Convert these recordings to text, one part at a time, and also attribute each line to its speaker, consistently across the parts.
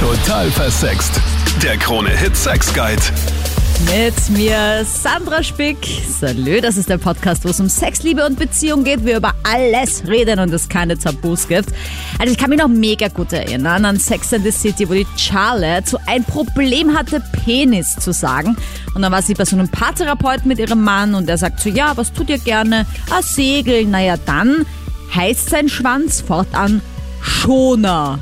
Speaker 1: Total versext. Der Krone-Hit Sex Guide.
Speaker 2: Mit mir Sandra Spick. Salü, das ist der Podcast, wo es um Sex, Liebe und Beziehung geht. Wir über alles reden und es keine Tabus gibt. Also ich kann mich noch mega gut erinnern an Sex and the City, wo die Charlotte so ein Problem hatte, Penis zu sagen. Und dann war sie bei so einem Paartherapeuten mit ihrem Mann und er sagt so, ja, was tut ihr gerne? Ah, segeln. Naja, dann heißt sein Schwanz fortan Schoner.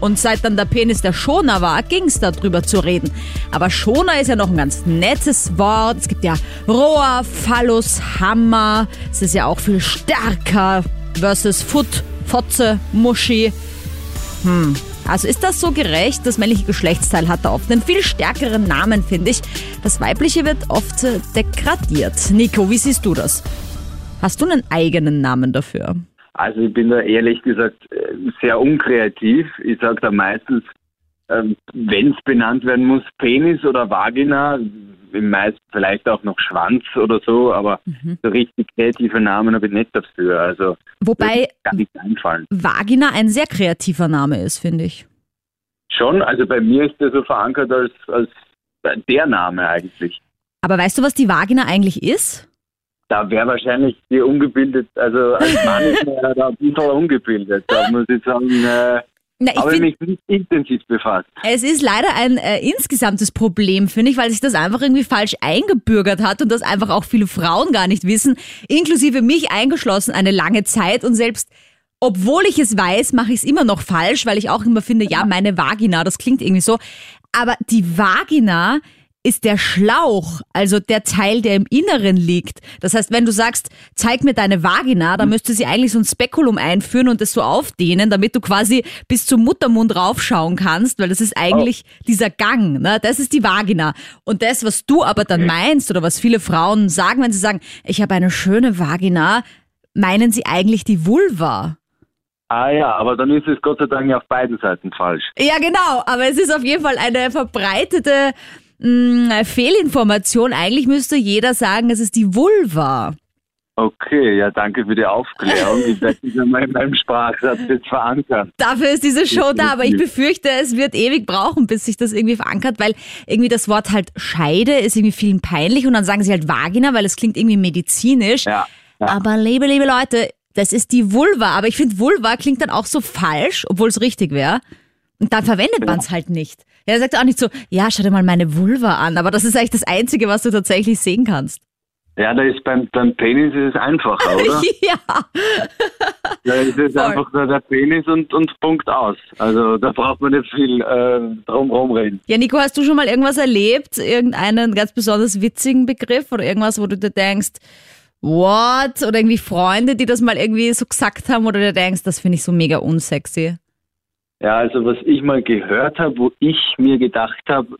Speaker 2: Und seit dann der Penis der Schoner war, ging es darüber zu reden. Aber Schoner ist ja noch ein ganz nettes Wort. Es gibt ja Rohr, Phallus, Hammer. Es ist ja auch viel stärker versus Foot, Fotze, Muschi. Hm. Also ist das so gerecht? Das männliche Geschlechtsteil hat da oft einen viel stärkeren Namen, finde ich. Das weibliche wird oft äh, degradiert. Nico, wie siehst du das? Hast du einen eigenen Namen dafür?
Speaker 3: Also ich bin da ehrlich gesagt äh, sehr unkreativ. Ich sage da meistens, ähm, wenn es benannt werden muss, Penis oder Vagina, meist vielleicht auch noch Schwanz oder so, aber mhm. so richtig kreative Namen habe ich nicht dafür. Also
Speaker 2: Wobei. Vagina ein sehr kreativer Name ist, finde ich.
Speaker 3: Schon, also bei mir ist der so verankert als, als der Name eigentlich.
Speaker 2: Aber weißt du, was die Vagina eigentlich ist?
Speaker 3: Da wäre wahrscheinlich die ungebildet, also als Mann ist man ja da ein bisschen ungebildet. Da muss ich sagen, äh,
Speaker 2: Na, ich
Speaker 3: habe ich
Speaker 2: find,
Speaker 3: mich nicht intensiv befasst.
Speaker 2: es ist leider ein äh, insgesamtes Problem, finde ich, weil sich das einfach irgendwie falsch eingebürgert hat und das einfach auch viele Frauen gar nicht wissen, inklusive mich eingeschlossen eine lange Zeit und selbst obwohl ich es weiß, mache ich es immer noch falsch, weil ich auch immer finde, ja, meine Vagina, das klingt irgendwie so. Aber die Vagina ist der Schlauch, also der Teil, der im Inneren liegt. Das heißt, wenn du sagst, zeig mir deine Vagina, dann müsste sie eigentlich so ein Spekulum einführen und es so aufdehnen, damit du quasi bis zum Muttermund raufschauen kannst, weil das ist eigentlich dieser Gang, ne? Das ist die Vagina. Und das, was du aber dann meinst oder was viele Frauen sagen, wenn sie sagen, ich habe eine schöne Vagina, meinen sie eigentlich die Vulva.
Speaker 3: Ah ja, aber dann ist es Gott sei Dank auf beiden Seiten falsch.
Speaker 2: Ja, genau, aber es ist auf jeden Fall eine verbreitete mh, Fehlinformation. Eigentlich müsste jeder sagen, es ist die Vulva.
Speaker 3: Okay, ja, danke für die Aufklärung. Ich werde einmal in meinem Sprachsatz jetzt verankern.
Speaker 2: Dafür ist diese Show da, aber ich befürchte, es wird ewig brauchen, bis sich das irgendwie verankert, weil irgendwie das Wort halt Scheide ist irgendwie vielen peinlich und dann sagen sie halt Vagina, weil es klingt irgendwie medizinisch.
Speaker 3: Ja, ja.
Speaker 2: Aber liebe, liebe Leute, das ist die Vulva. Aber ich finde, Vulva klingt dann auch so falsch, obwohl es richtig wäre. Und dann verwendet man es halt nicht. Ja, er sagt auch nicht so, ja, schau dir mal meine Vulva an. Aber das ist eigentlich das Einzige, was du tatsächlich sehen kannst.
Speaker 3: Ja, da ist beim, beim Penis ist es einfacher, oder?
Speaker 2: ja.
Speaker 3: Da ist es
Speaker 2: Voll.
Speaker 3: einfach nur der Penis und, und Punkt aus. Also da braucht man nicht viel äh, drum rumreden.
Speaker 2: Ja, Nico, hast du schon mal irgendwas erlebt? Irgendeinen ganz besonders witzigen Begriff oder irgendwas, wo du dir denkst, what? Oder irgendwie Freunde, die das mal irgendwie so gesagt haben oder du denkst, das finde ich so mega unsexy.
Speaker 3: Ja, also was ich mal gehört habe, wo ich mir gedacht habe,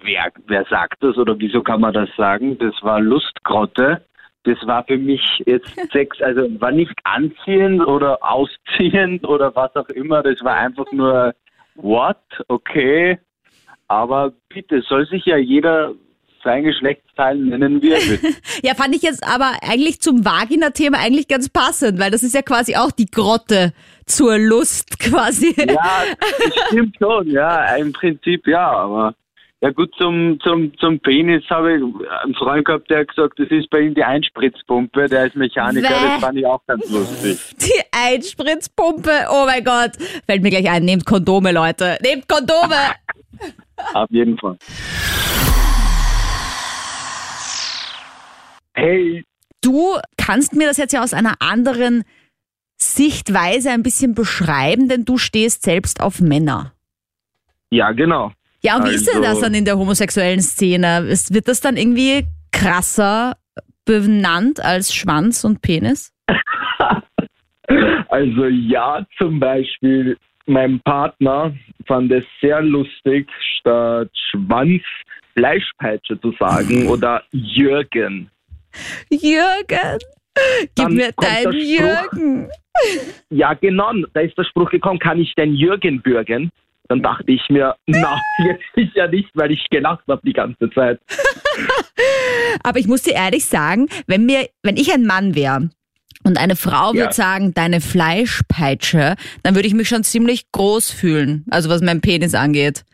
Speaker 3: wer, wer sagt das oder wieso kann man das sagen, das war Lustgrotte. Das war für mich jetzt Sex, also war nicht anziehend oder ausziehend oder was auch immer. Das war einfach nur what, okay. Aber bitte, soll sich ja jeder sein Geschlechtsteil nennen, will.
Speaker 2: Ja, fand ich jetzt aber eigentlich zum Vagina-Thema eigentlich ganz passend, weil das ist ja quasi auch die Grotte zur Lust quasi.
Speaker 3: Ja, das stimmt schon, ja, im Prinzip ja, aber ja gut, zum, zum, zum Penis habe ich einen Freund gehabt, der hat gesagt, das ist bei ihm die Einspritzpumpe, der ist Mechaniker,
Speaker 2: Bäh.
Speaker 3: das fand ich auch ganz lustig.
Speaker 2: Die Einspritzpumpe, oh mein Gott. Fällt mir gleich ein, nehmt Kondome, Leute. Nehmt Kondome.
Speaker 3: Auf jeden Fall. Hey,
Speaker 2: Du kannst mir das jetzt ja aus einer anderen Sichtweise ein bisschen beschreiben, denn du stehst selbst auf Männer.
Speaker 3: ja genau.
Speaker 2: Ja, und wie ist denn
Speaker 3: Also-
Speaker 2: das dann in der homosexuellen Szene? Wird das dann irgendwie krasser benannt als Schwanz und Penis?
Speaker 4: Also ja, zum Beispiel mein Partner fand es sehr lustig, statt Schwanz Fleischpeitsche zu sagen oder Jürgen.
Speaker 2: Jürgen, gib mir deinen. Jürgen.
Speaker 4: Ja, genau, da ist der Spruch gekommen, kann ich denn Jürgen bürgen? Dann dachte ich mir, na, jetzt sicher nicht, weil ich gelacht habe die ganze Zeit.
Speaker 2: Aber ich muss dir ehrlich sagen, wenn mir, wenn ich ein Mann wäre und eine Frau
Speaker 4: Ja.
Speaker 2: würde sagen, deine Fleischpeitsche, dann würde ich mich schon ziemlich groß fühlen. Also was mein Penis angeht.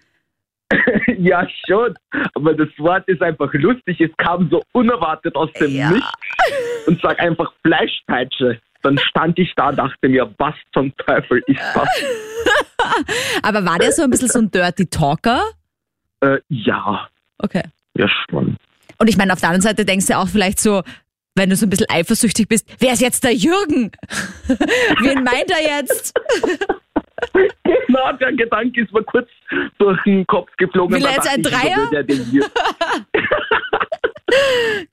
Speaker 4: ja, schon. Aber das Wort ist einfach lustig. Es kam so unerwartet aus dem
Speaker 2: Ja.
Speaker 4: Nichts und sag einfach Fleischpeitsche. Dann stand ich da, dachte mir, was zum Teufel ist das?
Speaker 2: Aber war der so ein bisschen so ein Dirty Talker?
Speaker 4: Äh, ja,
Speaker 2: Okay.
Speaker 4: ja schon.
Speaker 2: Und ich meine, auf der anderen Seite denkst du auch vielleicht so, wenn du so ein bisschen eifersüchtig bist, wer ist jetzt der Jürgen? Wen meint er jetzt?
Speaker 4: Genau, der Gedanke ist mir kurz durch den Kopf geflogen.
Speaker 2: Will er jetzt ein Dreier?
Speaker 4: Der hier?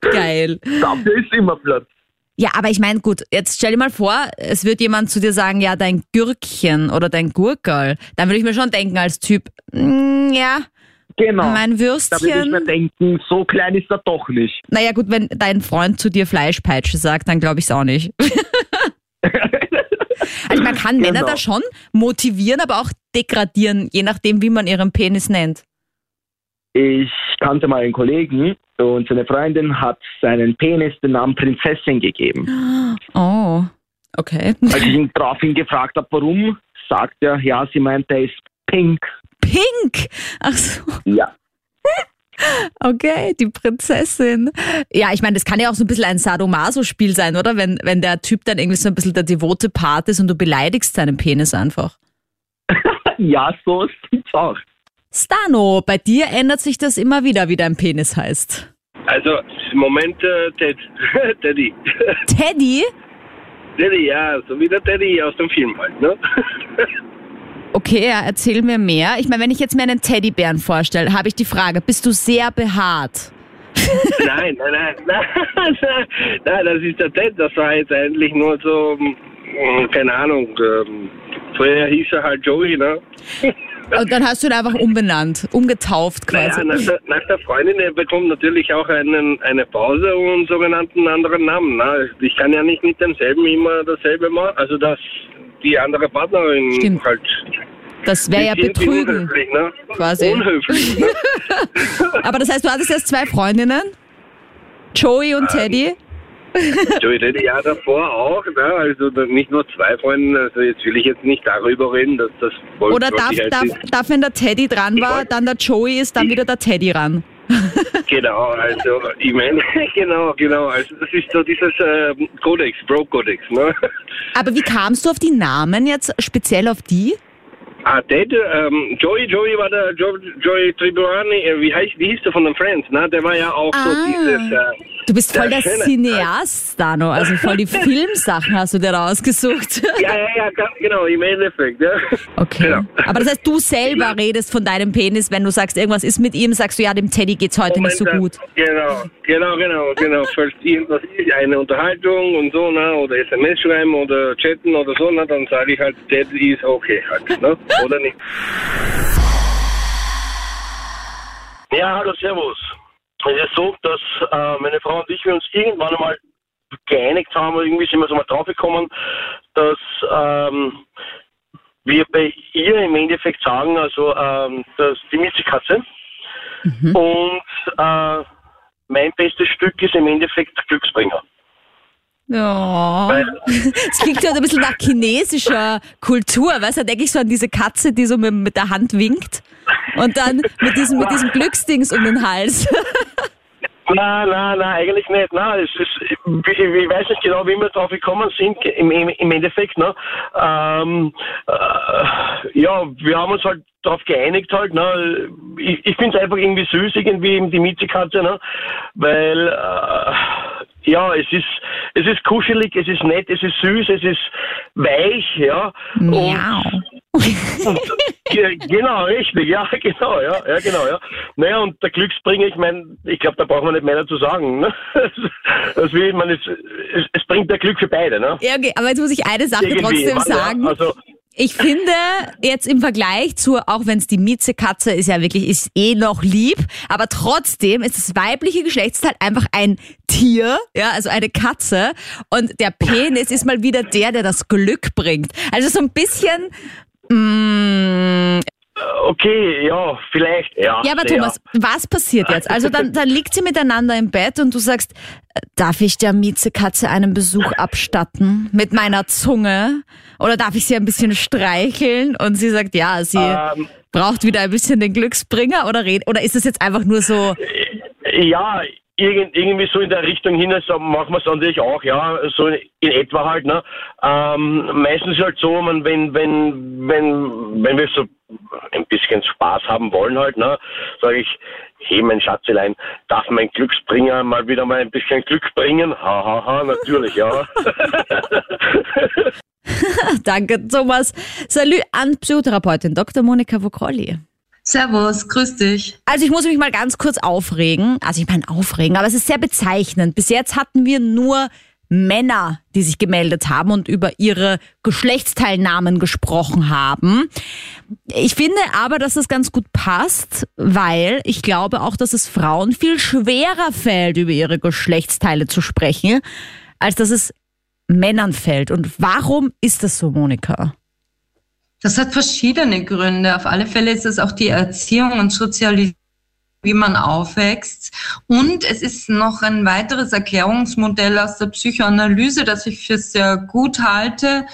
Speaker 2: Geil.
Speaker 4: Dafür ist immer Platz.
Speaker 2: Ja, aber ich meine, gut, jetzt stell dir mal vor, es wird jemand zu dir sagen, ja, dein Gürkchen oder dein Gurkel. Dann würde ich mir schon denken als Typ, mm, ja,
Speaker 4: Genau.
Speaker 2: mein
Speaker 4: da würde ich mir
Speaker 2: Würstchen.
Speaker 4: denken, so klein ist er doch nicht.
Speaker 2: Naja, gut, wenn dein Freund zu dir Fleischpeitsche sagt, dann glaube ich es auch nicht. also man kann Männer
Speaker 4: Genau.
Speaker 2: da schon motivieren, aber auch degradieren, je nachdem, wie man ihren Penis nennt.
Speaker 4: Ich kannte mal einen Kollegen und seine Freundin hat seinen Penis den Namen Prinzessin gegeben.
Speaker 2: Oh, okay.
Speaker 4: Als ich ihn daraufhin gefragt habe, warum, sagt er, ja, sie meint, er ist pink.
Speaker 2: Pink! Ach so,
Speaker 4: Ja.
Speaker 2: okay, die Prinzessin. Ja, ich meine, das kann ja auch so ein bisschen ein Sadomaso-Spiel sein, oder? Wenn, wenn der Typ dann irgendwie so ein bisschen der devote Part ist und du beleidigst seinen Penis einfach.
Speaker 4: Ja, so sieht's auch.
Speaker 2: Stano, bei dir ändert sich das immer wieder, wie dein Penis heißt.
Speaker 5: Also im Moment äh, Ted, Teddy.
Speaker 2: Teddy?
Speaker 5: Teddy, ja, so wie der Teddy aus dem Film halt, ne?
Speaker 2: Okay, ja, erzähl mir mehr. Ich meine, wenn ich jetzt mir einen Teddybären vorstelle, habe ich die Frage, bist du sehr behaart?
Speaker 5: nein, nein, nein, nein, nein, das ist der Ted, das war jetzt eigentlich nur so, mm, keine Ahnung, ähm, früher hieß er halt Joey, ne?
Speaker 2: Und dann hast du ihn einfach umbenannt, umgetauft quasi.
Speaker 5: Naja, nach der, nach der Freundin, er bekommt natürlich auch einen, eine Pause und einen sogenannten anderen Namen. Ne? Ich kann ja nicht mit demselben immer dasselbe machen, also dass die andere Partnerin
Speaker 2: Stimmt.
Speaker 5: halt
Speaker 2: Das wäre ja Betrügen.
Speaker 5: unhöflich, ne?
Speaker 2: quasi.
Speaker 5: Unhöflich, ne?
Speaker 2: Aber das heißt, du hattest jetzt zwei Freundinnen? Joey und Teddy?
Speaker 5: Joey Teddy ja davor auch, ne? also nicht nur zwei Freunde, also jetzt will ich jetzt nicht darüber reden, dass das
Speaker 2: Oder darf, darf, darf, wenn der Teddy dran war, dann der Joey ist, dann wieder der Teddy ran?
Speaker 5: Genau, also ich meine, genau, genau, also das ist so dieses äh, Kodex, Bro-Kodex, ne?
Speaker 2: Aber wie kamst du auf die Namen jetzt, speziell auf die?
Speaker 5: Ah, Ted, ähm, Joey, Joey war der jo Joey Tribulani, äh, wie heißt, wie hieß der von den Friends, ne? Der war ja auch so
Speaker 2: Ah.
Speaker 5: dieses, äh,
Speaker 2: Du bist voll
Speaker 5: Der
Speaker 2: der Cineast, Dano. Also voll die Filmsachen hast du dir rausgesucht.
Speaker 5: ja, ja, ja, ganz genau, im Endeffekt, ja.
Speaker 2: Okay.
Speaker 5: Genau.
Speaker 2: Aber das heißt, du selber redest von deinem Penis, wenn du sagst, irgendwas ist mit ihm, sagst du, ja, dem Teddy geht's heute nicht so
Speaker 5: Moment,
Speaker 2: gut.
Speaker 5: äh, Genau, genau, genau, genau. Falls irgendwas ist, eine Unterhaltung und so, ne, oder SMS schreiben oder chatten oder so, ne, dann sage ich halt, that is okay halt, ne, oder nicht. Ja, hallo, servus. Es ist so, dass äh, meine Frau und ich wir uns irgendwann einmal geeinigt haben, irgendwie sind wir so mal draufgekommen, dass ähm, wir bei ihr im Endeffekt sagen, also ähm, dass die Miezekatze und äh, mein bestes Stück ist im Endeffekt der Glücksbringer.
Speaker 2: Ja. Es klingt ja ein bisschen nach chinesischer Kultur, weißt du? Da denke ich so an diese Katze, die so mit, mit der Hand winkt und dann mit diesem, mit diesem Glücksdings um den Hals.
Speaker 5: Na, na, na, eigentlich nicht. Na, es ist, ich, ich weiß nicht genau, wie wir drauf gekommen sind, im, im, im Endeffekt. Ne? Ähm, äh, ja, wir haben uns halt darauf geeinigt halt. Ne? Ich, ich finde es einfach irgendwie süß, irgendwie eben die Miezekatze, ne? weil äh, ja, es ist, es ist kuschelig, es ist nett, es ist süß, es ist weich, ja. Und
Speaker 2: Miau.
Speaker 5: Ge- genau, richtig, ja, genau, ja, ja, genau, ja. Naja, und der Glücksbringer, ich meine, ich glaube, da braucht man nicht mehr dazu sagen. Ne? Das will man, es, es, es bringt der Glück für beide, ne?
Speaker 2: Ja, okay, aber jetzt muss ich eine Sache
Speaker 5: Irgendwie,
Speaker 2: trotzdem
Speaker 5: ja,
Speaker 2: sagen.
Speaker 5: Also,
Speaker 2: Ich finde jetzt im Vergleich zu, auch wenn es die Miezekatze ist ja wirklich, ist eh noch lieb, aber trotzdem ist das weibliche Geschlechtsteil einfach ein Tier, ja, also eine Katze und der Penis ist mal wieder der, der das Glück bringt. Also so ein bisschen, mm,
Speaker 5: okay, ja, vielleicht, ja.
Speaker 2: ja, aber. Thomas, was passiert jetzt? Also dann, dann liegt sie miteinander im Bett und du sagst, äh, darf ich der Miezekatze einen Besuch abstatten mit meiner Zunge? Oder darf ich sie ein bisschen streicheln? Und sie sagt, ja, sie...
Speaker 5: Ähm,
Speaker 2: braucht wieder ein bisschen den Glücksbringer oder, red oder ist es jetzt einfach nur so?
Speaker 5: Ja, irgend, irgendwie so in der Richtung hin, also machen wir es natürlich auch, ja, so in, in etwa halt, ne? Ähm, meistens halt so, man, wenn, wenn, wenn, wenn wir so ein bisschen Spaß haben wollen halt, ne, sage ich, hey mein Schatzelein, darf mein Glücksbringer mal wieder mal ein bisschen Glück bringen? Ha, ha, ha, natürlich, ja.
Speaker 2: Danke, Thomas. Salut an Psychotherapeutin Dr. Monika Vokolli.
Speaker 6: Servus, grüß dich.
Speaker 2: Also ich muss mich mal ganz kurz aufregen. Also ich meine aufregen, aber es ist sehr bezeichnend. Bis jetzt hatten wir nur Männer, die sich gemeldet haben und über ihre Geschlechtsteilnahmen gesprochen haben. Ich finde aber, dass das ganz gut passt, weil ich glaube auch, dass es Frauen viel schwerer fällt, über ihre Geschlechtsteile zu sprechen, als dass es Männern fällt. Und warum ist das so, Monika?
Speaker 6: Das hat verschiedene Gründe. Auf alle Fälle ist es auch die Erziehung und Sozialisierung wie man aufwächst. Und es ist noch ein weiteres Erklärungsmodell aus der Psychoanalyse, das ich für sehr gut halte,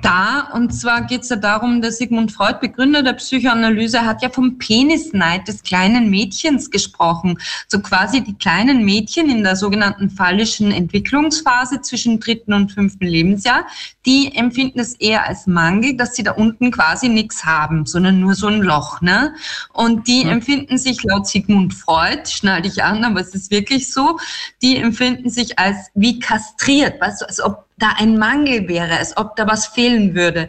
Speaker 6: da. Und zwar geht es ja darum, dass Sigmund Freud, Begründer der Psychoanalyse, hat ja vom Penisneid des kleinen Mädchens gesprochen. So quasi die kleinen Mädchen in der sogenannten phallischen Entwicklungsphase zwischen dritten und fünften Lebensjahr, die empfinden es eher als Mangel, dass sie da unten quasi nichts haben, sondern nur so ein Loch. Ne? Und die mhm. empfinden sich laut Sigmund Freud, schneide ich an, aber es ist wirklich so, die empfinden sich als wie kastriert, weißt du, als ob da ein Mangel wäre, als ob da was fehlen würde.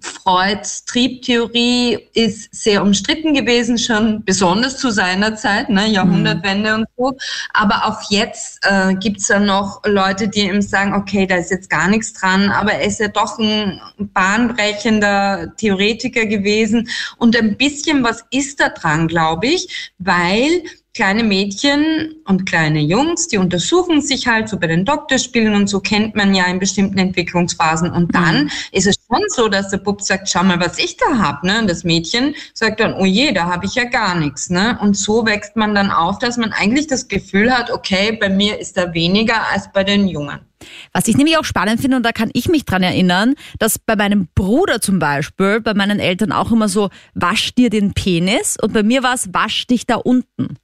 Speaker 6: Freuds Triebtheorie ist sehr umstritten gewesen, schon besonders zu seiner Zeit, ne, Jahrhundertwende mhm. und so. Aber auch jetzt äh, gibt's ja noch Leute, die ihm sagen, okay, da ist jetzt gar nichts dran, aber er ist ja doch ein bahnbrechender Theoretiker gewesen. Und ein bisschen was ist da dran, glaube ich, weil kleine Mädchen und kleine Jungs, die untersuchen sich halt so bei den Doktorspielen und so kennt man ja in bestimmten Entwicklungsphasen. Und dann mhm. ist es schon so, dass der Bub sagt, schau mal, was ich da hab. Ne? Und das Mädchen sagt dann, oh je, da habe ich ja gar nichts. Ne? Und so wächst man dann auf, dass man eigentlich das Gefühl hat, okay, bei mir ist da weniger als bei den Jungen.
Speaker 2: Was ich nämlich auch spannend finde, und da kann ich mich dran erinnern, dass bei meinem Bruder zum Beispiel, bei meinen Eltern auch immer so, wasch dir den Penis und bei mir war es, wasch dich da unten.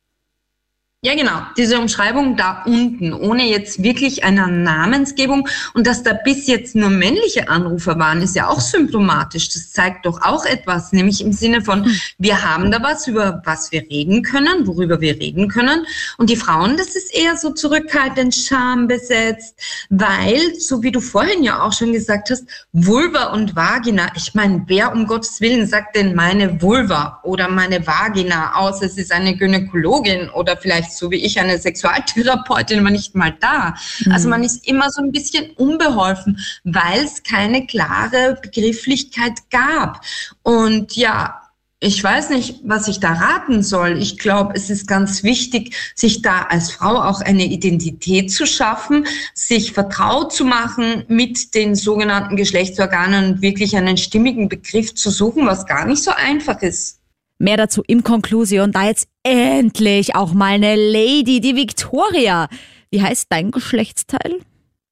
Speaker 6: Ja, genau. Diese Umschreibung da unten, ohne jetzt wirklich einer Namensgebung. Und dass da bis jetzt nur männliche Anrufer waren, ist ja auch symptomatisch. Das zeigt doch auch etwas, nämlich im Sinne von, hm. wir haben da was, über was wir reden können, worüber wir reden können. Und die Frauen, das ist eher so zurückhaltend, schambesetzt, weil, so wie du vorhin ja auch schon gesagt hast, Vulva und Vagina, ich meine, wer um Gottes Willen sagt denn meine Vulva oder meine Vagina aus? Es ist eine Gynäkologin oder vielleicht so wie ich eine Sexualtherapeutin, war nicht mal da. Mhm. Also man ist immer so ein bisschen unbeholfen, weil es keine klare Begrifflichkeit gab. Und ja, ich weiß nicht, was ich da raten soll. Ich glaube, es ist ganz wichtig, sich da als Frau auch eine Identität zu schaffen, sich vertraut zu machen mit den sogenannten Geschlechtsorganen und wirklich einen stimmigen Begriff zu suchen, was gar nicht so einfach ist.
Speaker 2: Mehr dazu im Konklusion. Da jetzt endlich auch mal eine Lady, die Victoria. Wie heißt dein Geschlechtsteil?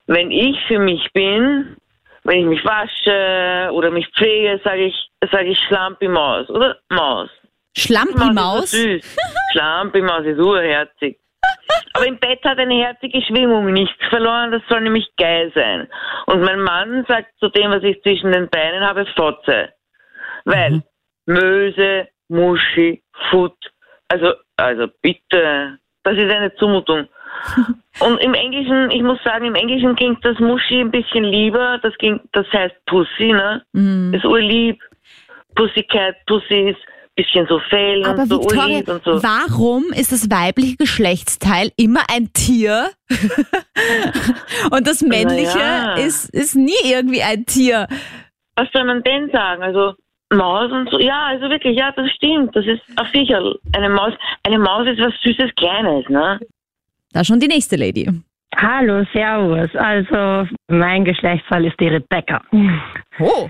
Speaker 7: Wenn ich für mich bin, wenn ich mich wasche oder mich pflege, sage ich, sage ich Schlampi Maus oder Maus.
Speaker 2: Schlampi Maus?
Speaker 7: Süß. Schlampi Maus ist urherzig. Aber im Bett hat eine herzige Schwingung nichts verloren, das soll nämlich geil sein. Und mein Mann sagt zu dem, was ich zwischen den Beinen habe, Fotze. Weil mhm. Möse, Muschi, Foot. Also, also bitte, das ist eine Zumutung. Und im Englischen, ich muss sagen, im Englischen klingt das Muschi ein bisschen lieber. Das klingt, das heißt Pussy, ne? Mm. Ist urlieb. Pussycat, Pussy ist ein bisschen so
Speaker 2: Aber
Speaker 7: und so
Speaker 2: Victoria,
Speaker 7: urlieb und so.
Speaker 2: Warum ist das weibliche Geschlechtsteil immer ein Tier? und das männliche ja. ist, ist nie irgendwie ein Tier.
Speaker 7: Was soll man denn sagen? Also, Maus und so. Ja, also wirklich, ja, das stimmt. Das ist ein Viecherl. Eine Maus, eine Maus ist was Süßes, Kleines, ne?
Speaker 2: Da schon die nächste Lady.
Speaker 8: Hallo, Servus. Also, mein Geschlechtsfall ist die Rebecca.
Speaker 2: Oh.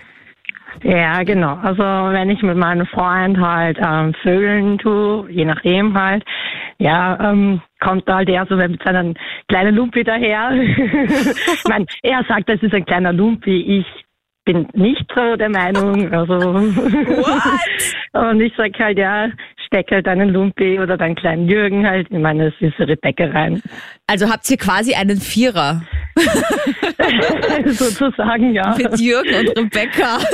Speaker 8: Ja, genau. Also, wenn ich mit meinem Freund halt ähm, Vögeln tue, je nachdem halt, ja, ähm, kommt halt er so mit seinem kleinen Lumpi daher. ich meine, er sagt, das ist ein kleiner Lumpi. Ich bin nicht so der Meinung. Also und ich sag halt, ja, steck halt deinen Lumpi oder deinen kleinen Jürgen halt in meine süße Rebecca rein.
Speaker 2: Also habt ihr quasi einen Vierer
Speaker 8: Sozusagen, ja.
Speaker 2: mit Jürgen und Rebecca.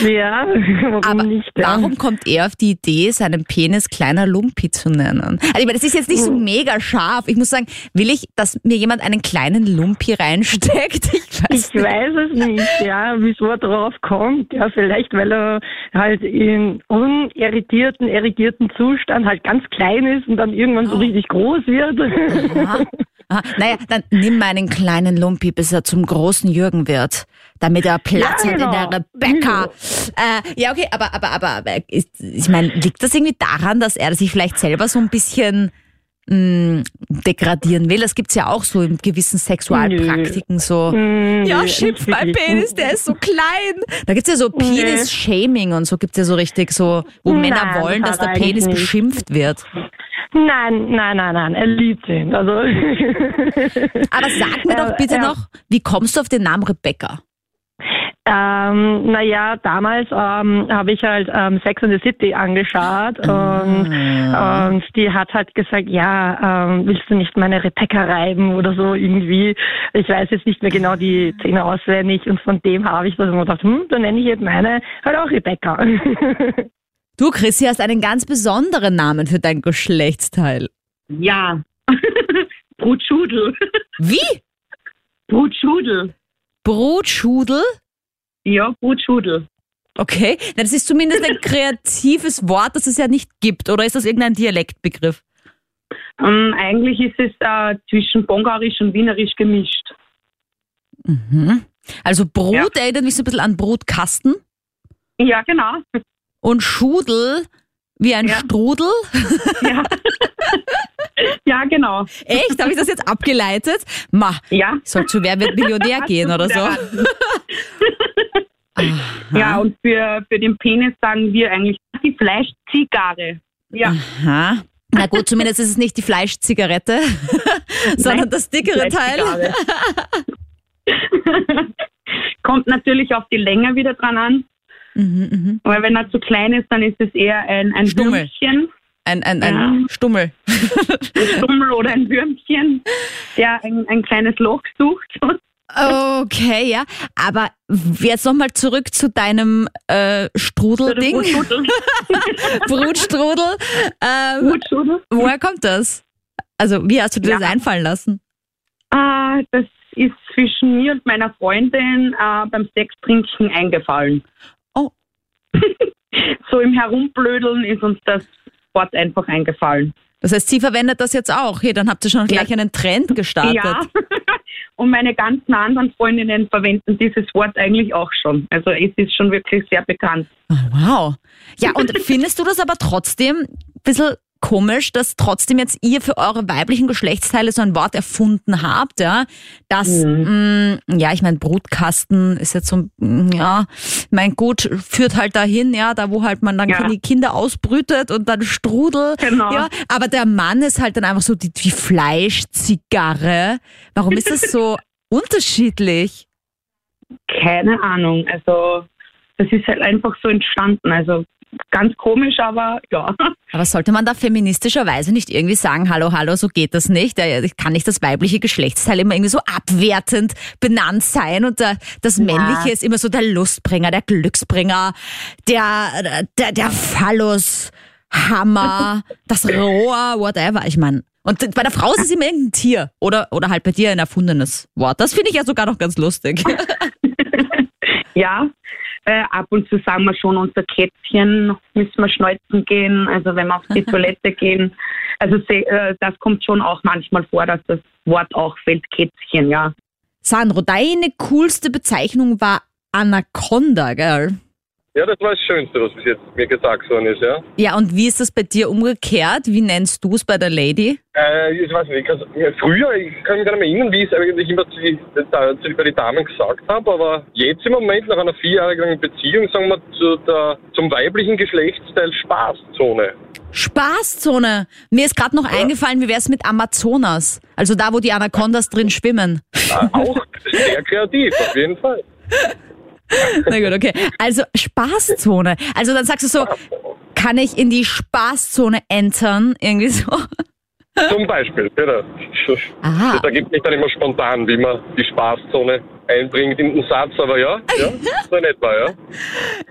Speaker 8: Ja, warum
Speaker 2: Aber
Speaker 8: nicht? Ja.
Speaker 2: warum kommt er auf die Idee, seinen Penis kleiner Lumpi zu nennen? Also ich meine, das ist jetzt nicht so mega scharf. Ich muss sagen, will ich, dass mir jemand einen kleinen Lumpi reinsteckt? Ich weiß
Speaker 8: Ich weiß es nicht, ja, wieso er drauf kommt. Ja, vielleicht, weil er halt in unirritierten, irrigierten Zustand halt ganz klein ist und dann irgendwann
Speaker 2: Oh.
Speaker 8: so richtig groß wird.
Speaker 2: Aha. Aha. Naja, dann nimm meinen kleinen Lumpi, bis er zum großen Jürgen wird, damit er Platz
Speaker 8: Ja,
Speaker 2: hat in der
Speaker 8: genau.
Speaker 2: Rebecca. Äh, ja, okay, aber, aber, aber, aber ist, ich meine, liegt das irgendwie daran, dass er sich vielleicht selber so ein bisschen mh, degradieren will? Das gibt's ja auch so in gewissen Sexualpraktiken so.
Speaker 8: Hm,
Speaker 2: Ja,
Speaker 8: nee,
Speaker 2: schimpf mein. Penis, der ist so klein. Da gibt's ja so Penis-Shaming und so gibt's ja so richtig so, wo
Speaker 8: Nein,
Speaker 2: Männer wollen, dass der
Speaker 8: er
Speaker 2: Penis
Speaker 8: nicht.
Speaker 2: beschimpft wird.
Speaker 8: Nein, nein, nein, nein, er liebt ihn. Also,
Speaker 2: Aber sag mir
Speaker 8: Ja,
Speaker 2: doch bitte
Speaker 8: ja.
Speaker 2: noch, wie kommst du auf den Namen Rebecca?
Speaker 8: Ähm, naja, damals ähm, habe ich halt ähm, Sex and the City angeschaut und, und die hat halt gesagt, ja, ähm, willst du nicht meine Rebecca reiben oder so irgendwie. Ich weiß jetzt nicht mehr genau die Szene auswendig und von dem habe ich das immer gedacht, hm, dann nenne ich jetzt meine halt auch Rebecca.
Speaker 2: Du, Chrissy, hast einen ganz besonderen Namen für dein Geschlechtsteil.
Speaker 9: Ja. Brutschudel.
Speaker 2: Wie?
Speaker 9: Brutschudel.
Speaker 2: Brotschudel?
Speaker 9: Ja, Brutschudel.
Speaker 2: Okay, Na, das ist zumindest ein kreatives Wort, das es ja nicht gibt. Oder ist das irgendein Dialektbegriff?
Speaker 9: Ähm, eigentlich ist es äh, zwischen Bongarisch und Wienerisch gemischt.
Speaker 2: Mhm. Also Brot
Speaker 9: Ja.
Speaker 2: erinnert mich so ein bisschen an Brotkasten
Speaker 9: Ja, genau.
Speaker 2: und Schudel wie ein
Speaker 9: Ja.
Speaker 2: Strudel.
Speaker 9: Ja, ja genau.
Speaker 2: Echt? Habe ich das jetzt abgeleitet? Ma,
Speaker 9: Ja.
Speaker 2: soll zu Wer wird Millionär gehen oder so?
Speaker 9: Ja, und für, für den Penis sagen wir eigentlich die Fleischzigarre. Ja,
Speaker 2: Aha. Na gut, zumindest ist es nicht die Fleischzigarette, sondern das dickere Teil.
Speaker 9: Kommt natürlich auf die Länge wieder dran an,
Speaker 2: Mhm, mhm.
Speaker 9: weil wenn er zu klein ist, dann ist es eher ein, ein. Würmchen,
Speaker 2: Ein, ein, ein
Speaker 9: Ja.
Speaker 2: Stummel.
Speaker 9: ein Stummel oder ein Würmchen, der ein, ein kleines Loch sucht.
Speaker 2: Okay, ja. Aber jetzt nochmal zurück zu deinem äh, Strudelding. Brutstrudel. Ähm,
Speaker 9: Brutschudel.
Speaker 2: woher kommt das? Also, wie hast du dir
Speaker 9: Ja.
Speaker 2: das einfallen lassen?
Speaker 9: Ah, das ist zwischen mir und meiner Freundin äh, beim Sextrinken eingefallen.
Speaker 2: Oh.
Speaker 9: so im Herumblödeln ist uns das Wort einfach eingefallen.
Speaker 2: Das heißt, sie verwendet das jetzt auch. Hey, dann habt ihr schon gleich einen Trend gestartet.
Speaker 9: Ja. und meine ganzen anderen Freundinnen verwenden dieses Wort eigentlich auch schon. Also es ist schon wirklich sehr bekannt.
Speaker 2: Oh, wow. Ja, und findest du das aber trotzdem ein bisschen komisch, dass trotzdem jetzt ihr für eure weiblichen Geschlechtsteile so ein Wort erfunden habt, ja? Das, mh, ja, ich meine, Brutkasten ist jetzt so, mh, ja, mein Gut führt halt dahin, ja, da wo halt man dann
Speaker 9: Ja.
Speaker 2: die Kinder ausbrütet und dann Strudel.
Speaker 9: Genau.
Speaker 2: Ja, aber der Mann ist halt dann einfach so die, die Fleischzigarre. Warum ist das so unterschiedlich?
Speaker 9: Keine Ahnung. Also das ist halt einfach so entstanden. Also ganz komisch, aber ja.
Speaker 2: Aber sollte man da feministischerweise nicht irgendwie sagen, hallo, hallo, so geht das nicht? Ja, Ich kann nicht das weibliche Geschlechtsteil immer irgendwie so abwertend benannt sein und der, das Männliche ist immer so der Lustbringer, der Glücksbringer, der, der, der Phallus, Hammer, das Rohr, whatever. Ich meine, und bei der Frau ist es immer irgendein Tier oder, oder halt bei dir ein erfundenes Wort. Das finde ich ja sogar noch ganz lustig.
Speaker 9: Ja, äh, ab und zu sagen wir schon unser Kätzchen, müssen wir schneuzen gehen, also wenn wir auf die Toilette gehen. Also äh, das kommt schon auch manchmal vor, dass das Wort auch fällt, Kätzchen, ja.
Speaker 2: Sandro, deine coolste Bezeichnung war Anaconda, gell?
Speaker 10: Ja, das war das Schönste, was bis jetzt mir gesagt worden ist, ja.
Speaker 2: Ja, und wie ist das bei dir umgekehrt? Wie nennst du es bei der Lady?
Speaker 10: Äh, ich weiß nicht, ich kann's- ja, früher, ich kann mich gar nicht mehr erinnern, wie ich es eigentlich immer zu, zu, bei den Damen gesagt habe, aber jetzt im Moment, nach einer vierjährigen Beziehung, sagen wir zu der, zum weiblichen Geschlechtsteil Spaßzone.
Speaker 2: Spaßzone. Mir ist gerade noch eingefallen, wie wär's mit Amazonas? Also da, wo die Anacondas drin schwimmen.
Speaker 10: Äh, auch sehr kreativ, auf jeden Fall.
Speaker 2: Na gut, okay. Also Spaßzone. Also dann sagst du so, kann ich in die Spaßzone entern? Irgendwie so.
Speaker 10: Zum Beispiel, genau.
Speaker 2: Aha.
Speaker 10: Das ergibt sich dann immer spontan, wie man die Spaßzone einbringt in den Satz, aber ja, ja, so in etwa, ja.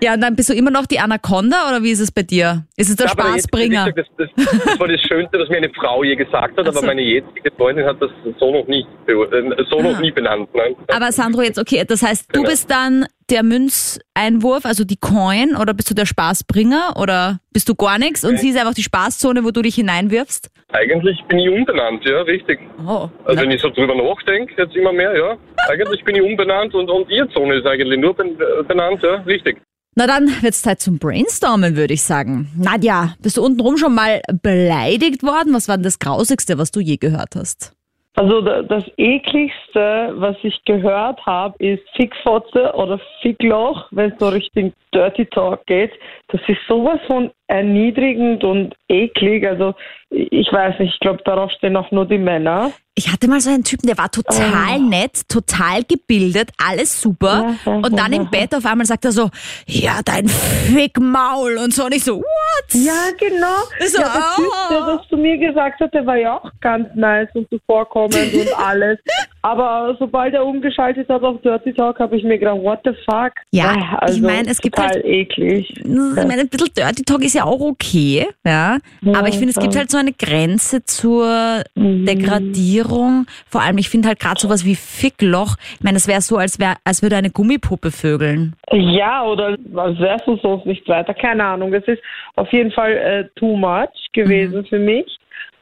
Speaker 2: Ja, und dann bist du immer noch die Anaconda oder wie ist es bei dir? Ist es der
Speaker 10: Ja,
Speaker 2: Spaßbringer?
Speaker 10: gesagt, Das, das, das war das Schönste, was mir eine Frau je gesagt hat,
Speaker 2: Ach so.
Speaker 10: aber meine jetzige Freundin hat das so noch nie, beu- äh, so noch
Speaker 2: Ah.
Speaker 10: nie benannt. Nein.
Speaker 2: Aber Sandro, jetzt okay, das heißt, du
Speaker 10: Genau.
Speaker 2: bist dann der Münzeinwurf, also die Coin, oder bist du der Spaßbringer oder bist du gar nichts und
Speaker 10: Nee.
Speaker 2: sie ist einfach die Spaßzone, wo du dich hineinwirfst?
Speaker 10: Eigentlich bin ich unbenannt, ja, richtig.
Speaker 2: Oh.
Speaker 10: Also wenn ich so drüber nachdenke, jetzt immer mehr, ja. Eigentlich bin ich unbenannt und, und ihr Zone ist eigentlich nur ben, äh, benannt, ja, richtig.
Speaker 2: Na dann wird's Zeit zum Brainstormen, würde ich sagen. Nadja, bist du untenrum schon mal beleidigt worden? Was war denn das Grausigste, was du je gehört hast?
Speaker 11: Also da- das ekligste, was ich gehört habe, ist Fickfotze oder Fickloch, wenn es so Richtung Dirty Talk geht. Das ist sowas von erniedrigend und eklig. Also ich weiß nicht, ich glaube, darauf stehen auch nur die Männer.
Speaker 2: Ich hatte mal so einen Typen, der war total
Speaker 11: Oh.
Speaker 2: nett, total gebildet, alles super.
Speaker 11: Ja, ja,
Speaker 2: Und dann
Speaker 11: ja,
Speaker 2: im. Bett auf einmal sagt er so, ja, dein Fickmaul und so. Und ich so, what?
Speaker 11: Ja, genau.
Speaker 2: So,
Speaker 11: ja, der Typ, der
Speaker 2: ah.
Speaker 11: das zu mir gesagt hat, der war ja auch ganz nice und zuvorkommend und alles. Aber sobald er umgeschaltet hat auf Dirty Talk, habe ich mir gedacht, what the fuck?
Speaker 2: Ja,
Speaker 11: Ah, also
Speaker 2: ich meine, es gibt
Speaker 11: total
Speaker 2: halt-
Speaker 11: eklig.
Speaker 2: Ich meine, ein bisschen Dirty Talk ist ja auch okay, ja. Aber ich finde, es gibt
Speaker 11: ja.
Speaker 2: halt so eine Grenze zur
Speaker 11: Mhm.
Speaker 2: Degradierung. Vor allem, ich finde halt gerade sowas wie Fickloch. Ich meine, es wäre so, als, wär, als würde eine Gummipuppe vögeln.
Speaker 11: Ja, oder was wärst du sonst nicht weiter? Keine Ahnung. Es ist auf jeden Fall äh, too much gewesen für mich.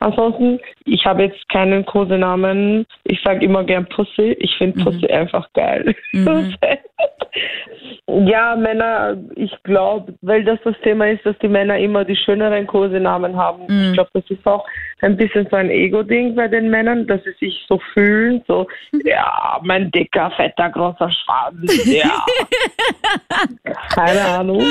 Speaker 11: Ansonsten, ich habe jetzt keinen Kosenamen. Ich sage immer gern Pussy. Ich finde Pussy einfach geil. ja, Männer, ich glaube, weil das das Thema ist, dass die Männer immer die schöneren Kosenamen haben. Ich glaube, das ist auch ein bisschen so ein Ego-Ding bei den Männern, dass sie sich so fühlen, so, ja, mein dicker, fetter, großer Schwanz, ja. Keine Ahnung.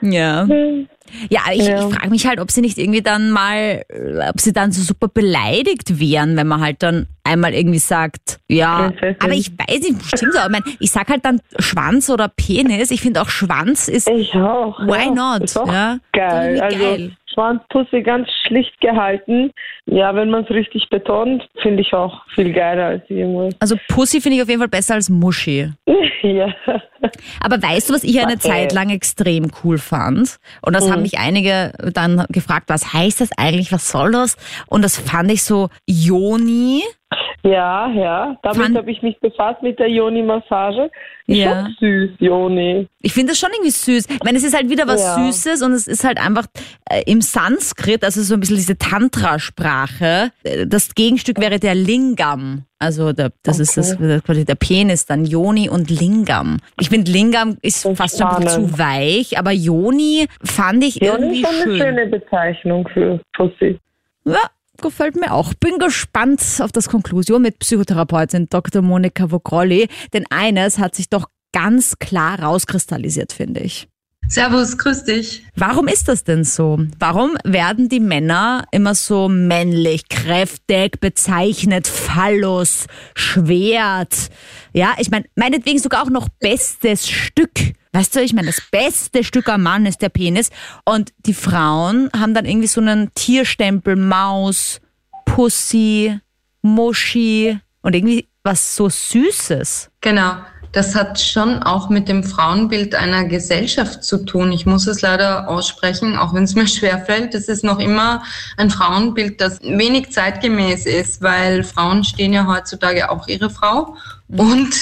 Speaker 2: Ja. Ja, ich,
Speaker 11: Ja.
Speaker 2: ich frage mich halt, ob sie nicht irgendwie dann mal, äh, ob sie dann so super beleidigt wären, wenn man halt dann einmal irgendwie sagt, ja, aber ich weiß nicht, stimmt so, ich, mein, ich sag halt dann Schwanz oder Penis. Ich finde auch Schwanz ist,
Speaker 11: Ich auch.
Speaker 2: why
Speaker 11: ja.
Speaker 2: not?
Speaker 11: Ist
Speaker 2: Ja,
Speaker 11: geil. Also
Speaker 2: geil.
Speaker 11: Schwanzpussy ganz schlicht gehalten. Ja, wenn man es richtig betont, finde ich auch viel geiler als irgendwas.
Speaker 2: Also Pussy finde ich auf jeden Fall besser als Muschi.
Speaker 11: ja.
Speaker 2: Aber weißt du, was ich eine. Zeit lang extrem cool fand? Und das haben mich einige dann gefragt, was heißt das eigentlich, was soll das? Und das fand ich so, Joni.
Speaker 11: Ja, ja. Damit habe ich mich befasst mit der Joni-Massage.
Speaker 2: Ja.
Speaker 11: schon süß, Joni.
Speaker 2: Ich finde das schon irgendwie süß. Ich meine, es ist halt wieder was
Speaker 11: Ja.
Speaker 2: Süßes und es ist halt einfach äh, im Sanskrit, also so ein bisschen diese Tantra-Sprache. Äh, Das Gegenstück wäre der Lingam. Also der, das ist das, das quasi der Penis, dann Yoni und Lingam. Ich finde Lingam ist fast schon ein bisschen zu weich, aber Yoni fand ich
Speaker 11: Joni
Speaker 2: irgendwie
Speaker 11: ist schon eine
Speaker 2: schön.
Speaker 11: schöne Bezeichnung für Pussy.
Speaker 2: Ja, gefällt mir auch. Bin gespannt auf das Konklusion mit Psychotherapeutin Dr. Monika Vogrolli, denn eines hat sich doch ganz klar rauskristallisiert, finde ich.
Speaker 6: Servus, grüß dich.
Speaker 2: Warum ist das denn so? Warum werden die Männer immer so männlich, kräftig bezeichnet, Phallus, Schwert? Ja, ich meine, meinetwegen sogar auch noch bestes Stück. Weißt du, ich meine, das beste Stück am Mann ist der Penis. Und die Frauen haben dann irgendwie so einen Tierstempel, Maus, Pussy, Muschi und irgendwie was so Süßes.
Speaker 6: Genau. Das hat schon auch mit dem Frauenbild einer Gesellschaft zu tun. Ich muss es leider aussprechen, auch wenn es mir schwerfällt. Es ist noch immer ein Frauenbild, das wenig zeitgemäß ist, weil Frauen stehen ja heutzutage auch ihre Frau. Und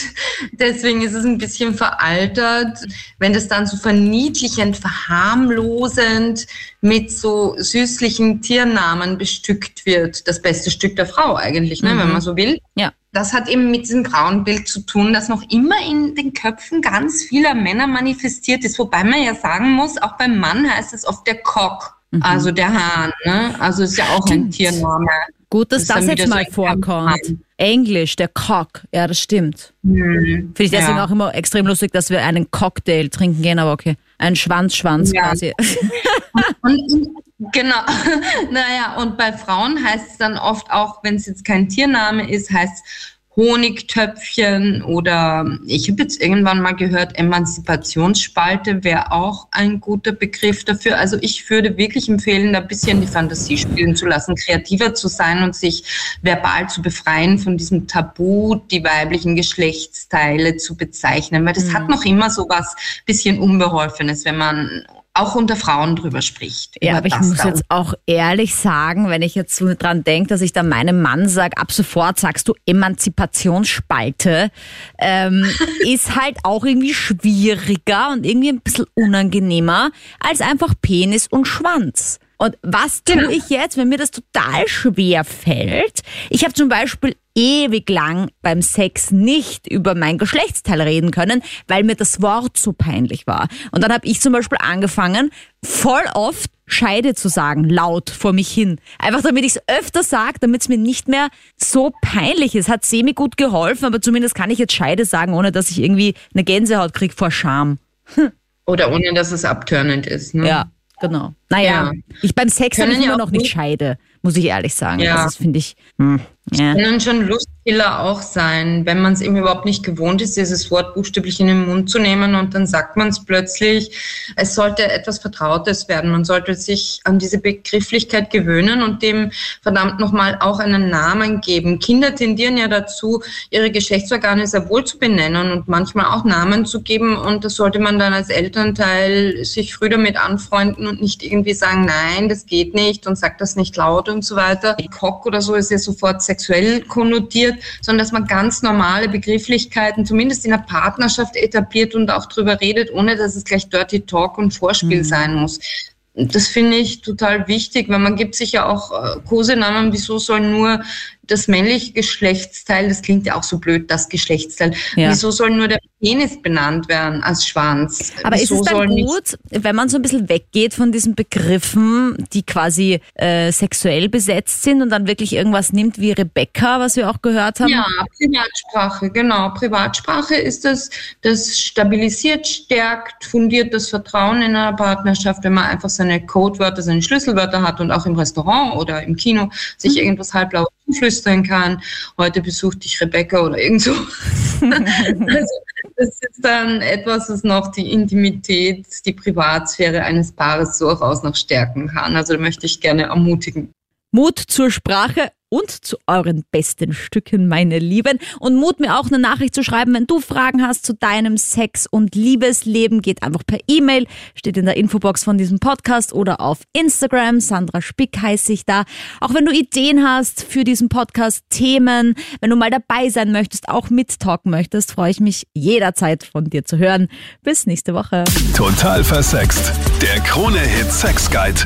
Speaker 6: deswegen ist es ein bisschen veraltert, wenn das dann so verniedlichend, verharmlosend mit so süßlichen Tiernamen bestückt wird. Das beste Stück der Frau eigentlich, ne, wenn man so will.
Speaker 2: Ja.
Speaker 6: Das hat eben mit diesem Frauenbild zu tun, das noch immer in den Köpfen ganz vieler Männer manifestiert ist. Wobei man ja sagen muss, auch beim Mann heißt es oft der Cock, also der Hahn. Ne? Also ist ja auch ein. Tiername.
Speaker 2: Gut, dass
Speaker 6: Das
Speaker 2: das, jetzt mal
Speaker 6: so
Speaker 2: vorkommt. Englisch, der Cock. Ja, das stimmt.
Speaker 6: Hm.
Speaker 2: Finde ich deswegen
Speaker 6: Ja.
Speaker 2: auch immer extrem lustig, dass wir einen Cocktail trinken gehen, aber okay. Ein Schwanzschwanz
Speaker 6: Ja.
Speaker 2: quasi.
Speaker 6: Und, genau. naja, und bei Frauen heißt es dann oft auch, wenn es jetzt kein Tiername ist, heißt es Honigtöpfchen oder ich habe jetzt irgendwann mal gehört, Emanzipationsspalte wäre auch ein guter Begriff dafür. Also ich würde wirklich empfehlen, da ein bisschen die Fantasie spielen zu lassen, kreativer zu sein und sich verbal zu befreien von diesem Tabu, die weiblichen Geschlechtsteile zu bezeichnen, weil das mhm. hat noch immer so was bisschen Unbeholfenes, wenn man auch unter Frauen drüber spricht.
Speaker 2: Ja, aber ich muss jetzt auch ehrlich sagen, wenn ich jetzt so dran denke, dass ich dann meinem Mann sage, ab sofort sagst du Emanzipationsspalte, ähm, ist halt auch irgendwie schwieriger und irgendwie ein bisschen unangenehmer als einfach Penis und Schwanz. Und was tue genau. ich jetzt, wenn mir das total schwer fällt? Ich habe zum Beispiel ewig lang beim Sex nicht über mein Geschlechtsteil reden können, weil mir das Wort so peinlich war. Und dann habe ich zum Beispiel angefangen, voll oft Scheide zu sagen, laut vor mich hin. Einfach damit ich es öfter sage, damit es mir nicht mehr so peinlich ist. Hat semi gut geholfen, aber zumindest kann ich jetzt Scheide sagen, ohne dass ich irgendwie eine Gänsehaut kriege vor Scham.
Speaker 6: Hm. Oder ohne dass es abtörnend ist. Ne?
Speaker 2: Ja, genau. Naja, ja. ich beim Sex habe ich immer noch nicht Scheide, muss ich ehrlich sagen. Ja. Das finde ich. Hm.
Speaker 6: Ja. Können schon Lustkiller auch sein, wenn man es eben überhaupt nicht gewohnt ist, dieses Wort buchstäblich in den Mund zu nehmen und dann sagt man es plötzlich. Es sollte etwas Vertrautes werden. Man sollte sich an diese Begrifflichkeit gewöhnen und dem verdammt nochmal auch einen Namen geben. Kinder tendieren ja dazu, ihre Geschlechtsorgane sehr wohl zu benennen und manchmal auch Namen zu geben und das sollte man dann als Elternteil sich früh damit anfreunden und nicht irgendwie sagen, nein, das geht nicht und sagt das nicht laut und so weiter. Cock oder so ist ja sofort sexuell konnotiert, sondern dass man ganz normale Begrifflichkeiten zumindest in der Partnerschaft etabliert und auch drüber redet, ohne dass es gleich Dirty Talk und Vorspiel mhm. sein muss. Das finde ich total wichtig, weil man gibt sich ja auch äh, Kosenamen, wieso soll nur das männliche Geschlechtsteil, das klingt ja auch so blöd, das Geschlechtsteil. Ja. Wieso soll nur der Penis benannt werden als Schwanz?
Speaker 2: Aber
Speaker 6: Wieso
Speaker 2: ist es dann gut, wenn man so ein bisschen weggeht von diesen Begriffen, die quasi äh, sexuell besetzt sind und dann wirklich irgendwas nimmt wie Rebecca, was wir auch gehört haben?
Speaker 6: Ja, Privatsprache, genau. Privatsprache ist das, das stabilisiert, stärkt, fundiert das Vertrauen in einer Partnerschaft, wenn man einfach seine Codewörter, seine Schlüsselwörter hat und auch im Restaurant oder im Kino sich mhm. irgendwas halblaut flüstern kann. Heute besucht dich Rebecca oder irgend so. also, das ist dann etwas, was noch die Intimität, die Privatsphäre eines Paares durchaus noch stärken kann. Also da möchte ich gerne ermutigen.
Speaker 2: Mut zur Sprache und zu euren besten Stücken, meine Lieben. Und Mut mir auch eine Nachricht zu schreiben, wenn du Fragen hast zu deinem Sex- und Liebesleben. Geht einfach per E-Mail, steht in der Infobox von diesem Podcast oder auf Instagram. Sandra Spick heiße ich da. Auch wenn du Ideen hast für diesen Podcast, Themen, wenn du mal dabei sein möchtest, auch mittalken möchtest, freue ich mich jederzeit von dir zu hören. Bis nächste Woche.
Speaker 1: Total versext. Der Krone-Hit Sex Guide.